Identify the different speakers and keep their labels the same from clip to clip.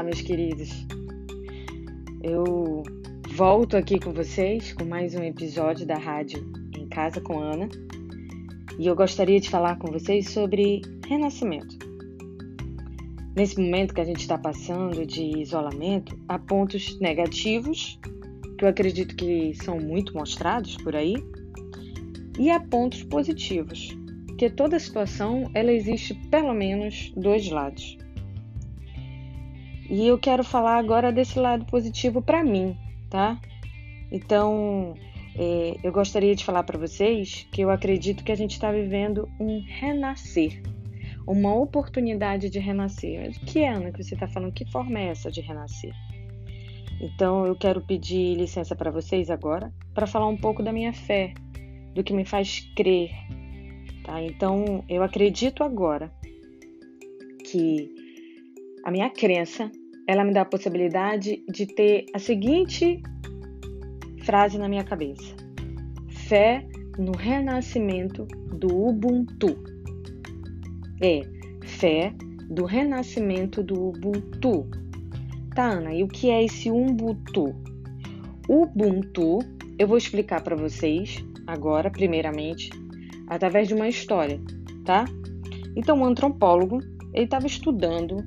Speaker 1: Olá, meus queridos. Eu volto aqui com vocês com mais um episódio da rádio Em Casa com Ana. E eu gostaria de falar com vocês sobre renascimento. Nesse momento que a gente está passando de isolamento, há pontos negativos, que eu acredito que são muito mostrados por aí, e há pontos positivos, que toda situação ela existe pelo menos dois lados. E eu quero falar agora desse lado positivo para mim, tá? Então, é, eu gostaria de falar para vocês que eu acredito que a gente está vivendo um renascer, uma oportunidade de renascer. Mas que Ana, que você está falando? Que forma é essa de renascer? Então, eu quero pedir licença para vocês agora para falar um pouco da minha fé, do que me faz crer, tá? Então, eu acredito agora que a minha crença ela me dá a possibilidade de ter a seguinte frase na minha cabeça: fé no renascimento do Ubuntu. É, fé do renascimento do Ubuntu. Tá, Ana, e o que é esse Ubuntu? Ubuntu, eu vou explicar para vocês agora, primeiramente, através de uma história, tá? Então, um antropólogo, ele estava estudando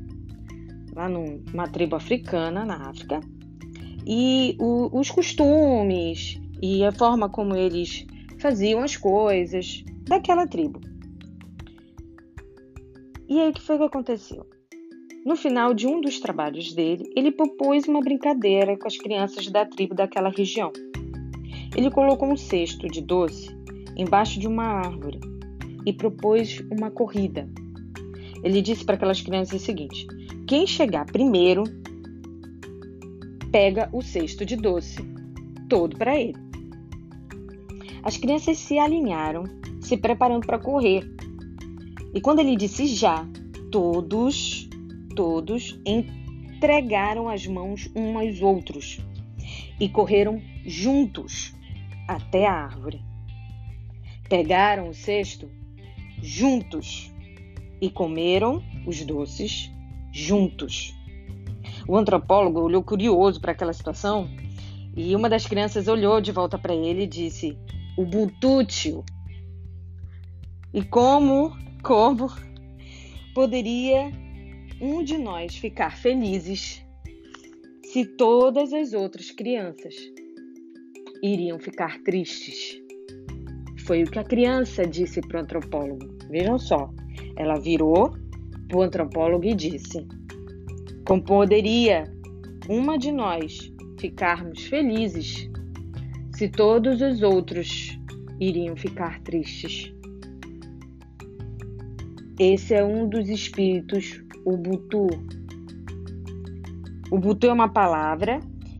Speaker 1: lá numa tribo africana, na África, e o, os costumes e a forma como eles faziam as coisas daquela tribo. E aí, o que foi que aconteceu? No final de um dos trabalhos dele, ele propôs uma brincadeira com as crianças da tribo daquela região. Ele colocou um cesto de doce embaixo de uma árvore e propôs uma corrida. Ele disse para aquelas crianças o seguinte: quem chegar primeiro pega o cesto de doce todo para ele. As crianças se alinharam, se preparando para correr. E quando ele disse já, todos, todos entregaram as mãos uns aos outros e correram juntos até a árvore. Pegaram o cesto juntos e comeram os doces juntos. O antropólogo olhou curioso para aquela situação e uma das crianças olhou de volta para ele e disse: "O butútil". E como, como poderia um de nós ficar felizes se todas as outras crianças iriam ficar tristes? Foi o que a criança disse para o antropólogo. Vejam só, ela virou o antropólogo e disse: Como poderia uma de nós ficarmos felizes se todos os outros iriam ficar tristes? Esse é um dos espíritos Ubuntu. Ubuntu é uma palavra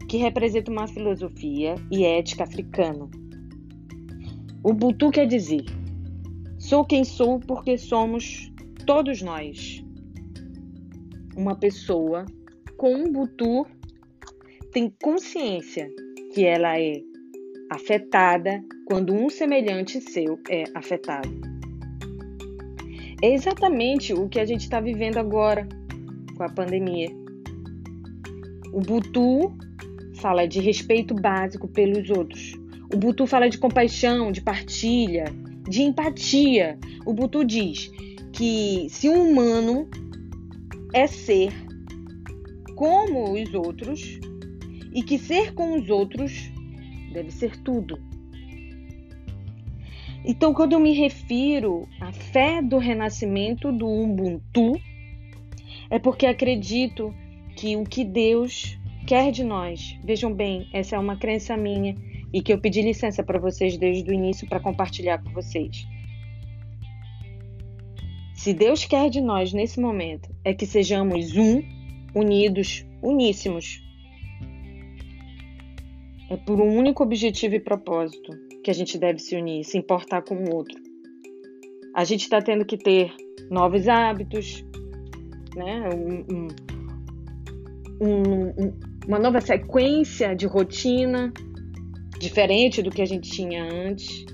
Speaker 1: que representa uma filosofia e ética africana. Ubuntu quer dizer: sou quem sou porque somos todos nós uma pessoa com um butu tem consciência que ela é afetada quando um semelhante seu é afetado. É exatamente o que a gente está vivendo agora com a pandemia. O Butu fala de respeito básico pelos outros. O Butu fala de compaixão, de partilha, de empatia. O Butu diz que se um humano é ser como os outros e que ser com os outros deve ser tudo. Então, quando eu me refiro à fé do renascimento do Ubuntu, é porque acredito que o que Deus quer de nós, vejam bem, essa é uma crença minha e que eu pedi licença para vocês desde o início para compartilhar com vocês. Se Deus quer de nós nesse momento é que sejamos um, unidos, uníssimos. É por um único objetivo e propósito que a gente deve se unir, se importar com o outro. A gente está tendo que ter novos hábitos, né? Um, um, um, uma nova sequência de rotina, diferente do que a gente tinha antes.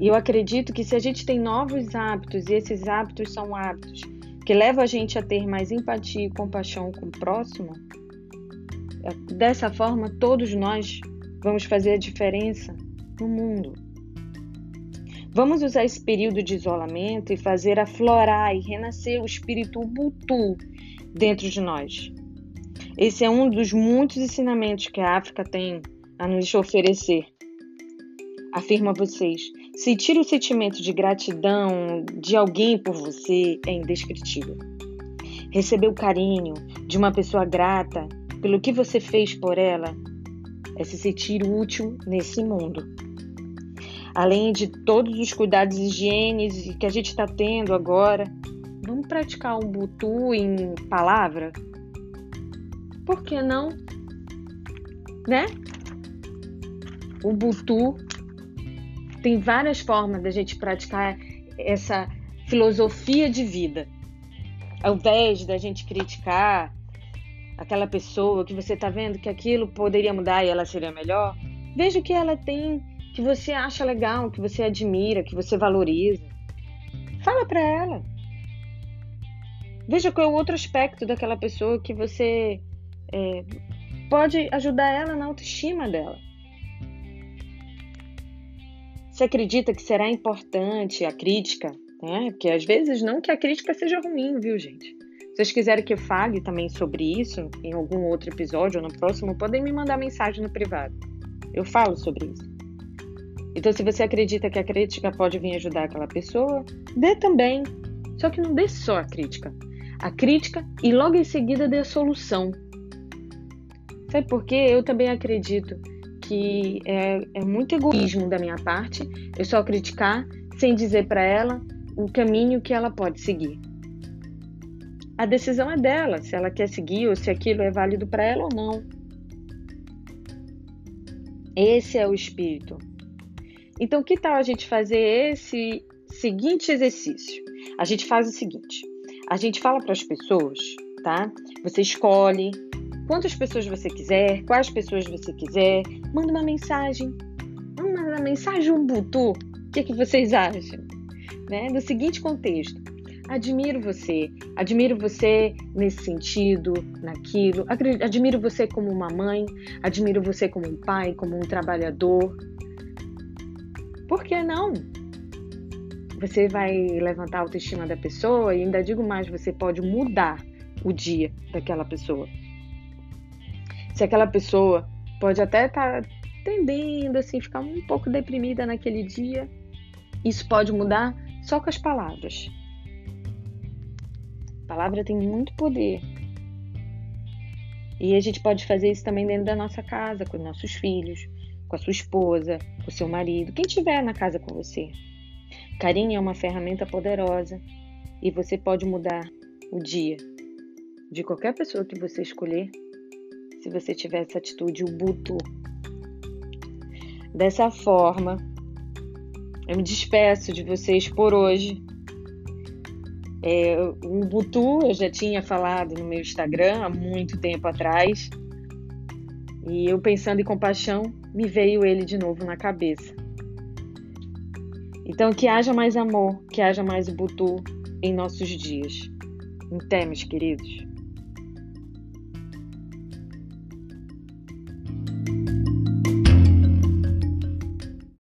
Speaker 1: E eu acredito que se a gente tem novos hábitos, e esses hábitos são hábitos que leva a gente a ter mais empatia e compaixão com o próximo, é, dessa forma todos nós vamos fazer a diferença no mundo. Vamos usar esse período de isolamento e fazer aflorar e renascer o espírito Ubuntu dentro de nós. Esse é um dos muitos ensinamentos que a África tem a nos oferecer. Afirma vocês, sentir o sentimento de gratidão de alguém por você é indescritível. Receber o carinho de uma pessoa grata pelo que você fez por ela é se sentir útil nesse mundo. Além de todos os cuidados higiênicos que a gente está tendo agora, vamos praticar um butu em palavra? Por que não? Né? O Ubuntu tem várias formas da gente praticar essa filosofia de vida. Ao invés da gente criticar aquela pessoa que você está vendo que aquilo poderia mudar e ela seria melhor, veja o que ela tem que você acha legal, que você admira, que você valoriza. Fala para ela. Veja qual é o outro aspecto daquela pessoa que você é, pode ajudar ela na autoestima dela. Você acredita que será importante a crítica? Né? Porque às vezes não que a crítica seja ruim, viu, gente? Se vocês quiserem que eu fale também sobre isso em algum outro episódio ou no próximo, podem me mandar mensagem no privado. Eu falo sobre isso. Então, se você acredita que a crítica pode vir ajudar aquela pessoa, dê também. Só que não dê só a crítica. A crítica e logo em seguida dê a solução. Sabe por quê? Eu também acredito que é, é muito egoísmo da minha parte eu só criticar sem dizer para ela o caminho que ela pode seguir. A decisão é dela, se ela quer seguir ou se aquilo é válido para ela ou não. Esse é o espírito. Então, que tal a gente fazer esse seguinte exercício? A gente faz o seguinte: a gente fala para as pessoas, tá? Você escolhe quantas pessoas você quiser, quais pessoas você quiser, manda uma mensagem. Manda uma mensagem um butu. O que, é que vocês acham? Né? No seguinte contexto. Admiro você, admiro você nesse sentido, naquilo, admiro você como uma mãe, admiro você como um pai, como um trabalhador. Por que não? Você vai levantar a autoestima da pessoa e ainda digo mais, você pode mudar o dia daquela pessoa. Se aquela pessoa pode até estar tá tendendo assim, ficar um pouco deprimida naquele dia, isso pode mudar só com as palavras. A palavra tem muito poder. E a gente pode fazer isso também dentro da nossa casa, com os nossos filhos, com a sua esposa, com o seu marido, quem estiver na casa com você. Carinho é uma ferramenta poderosa e você pode mudar o dia de qualquer pessoa que você escolher se você tiver essa atitude Ubuntu. Dessa forma, eu me despeço de vocês por hoje. É, o Ubuntu eu já tinha falado no meu Instagram há muito tempo atrás. E eu pensando em compaixão, me veio ele de novo na cabeça. Então, que haja mais amor, que haja mais Ubuntu em nossos dias. Até, meus queridos.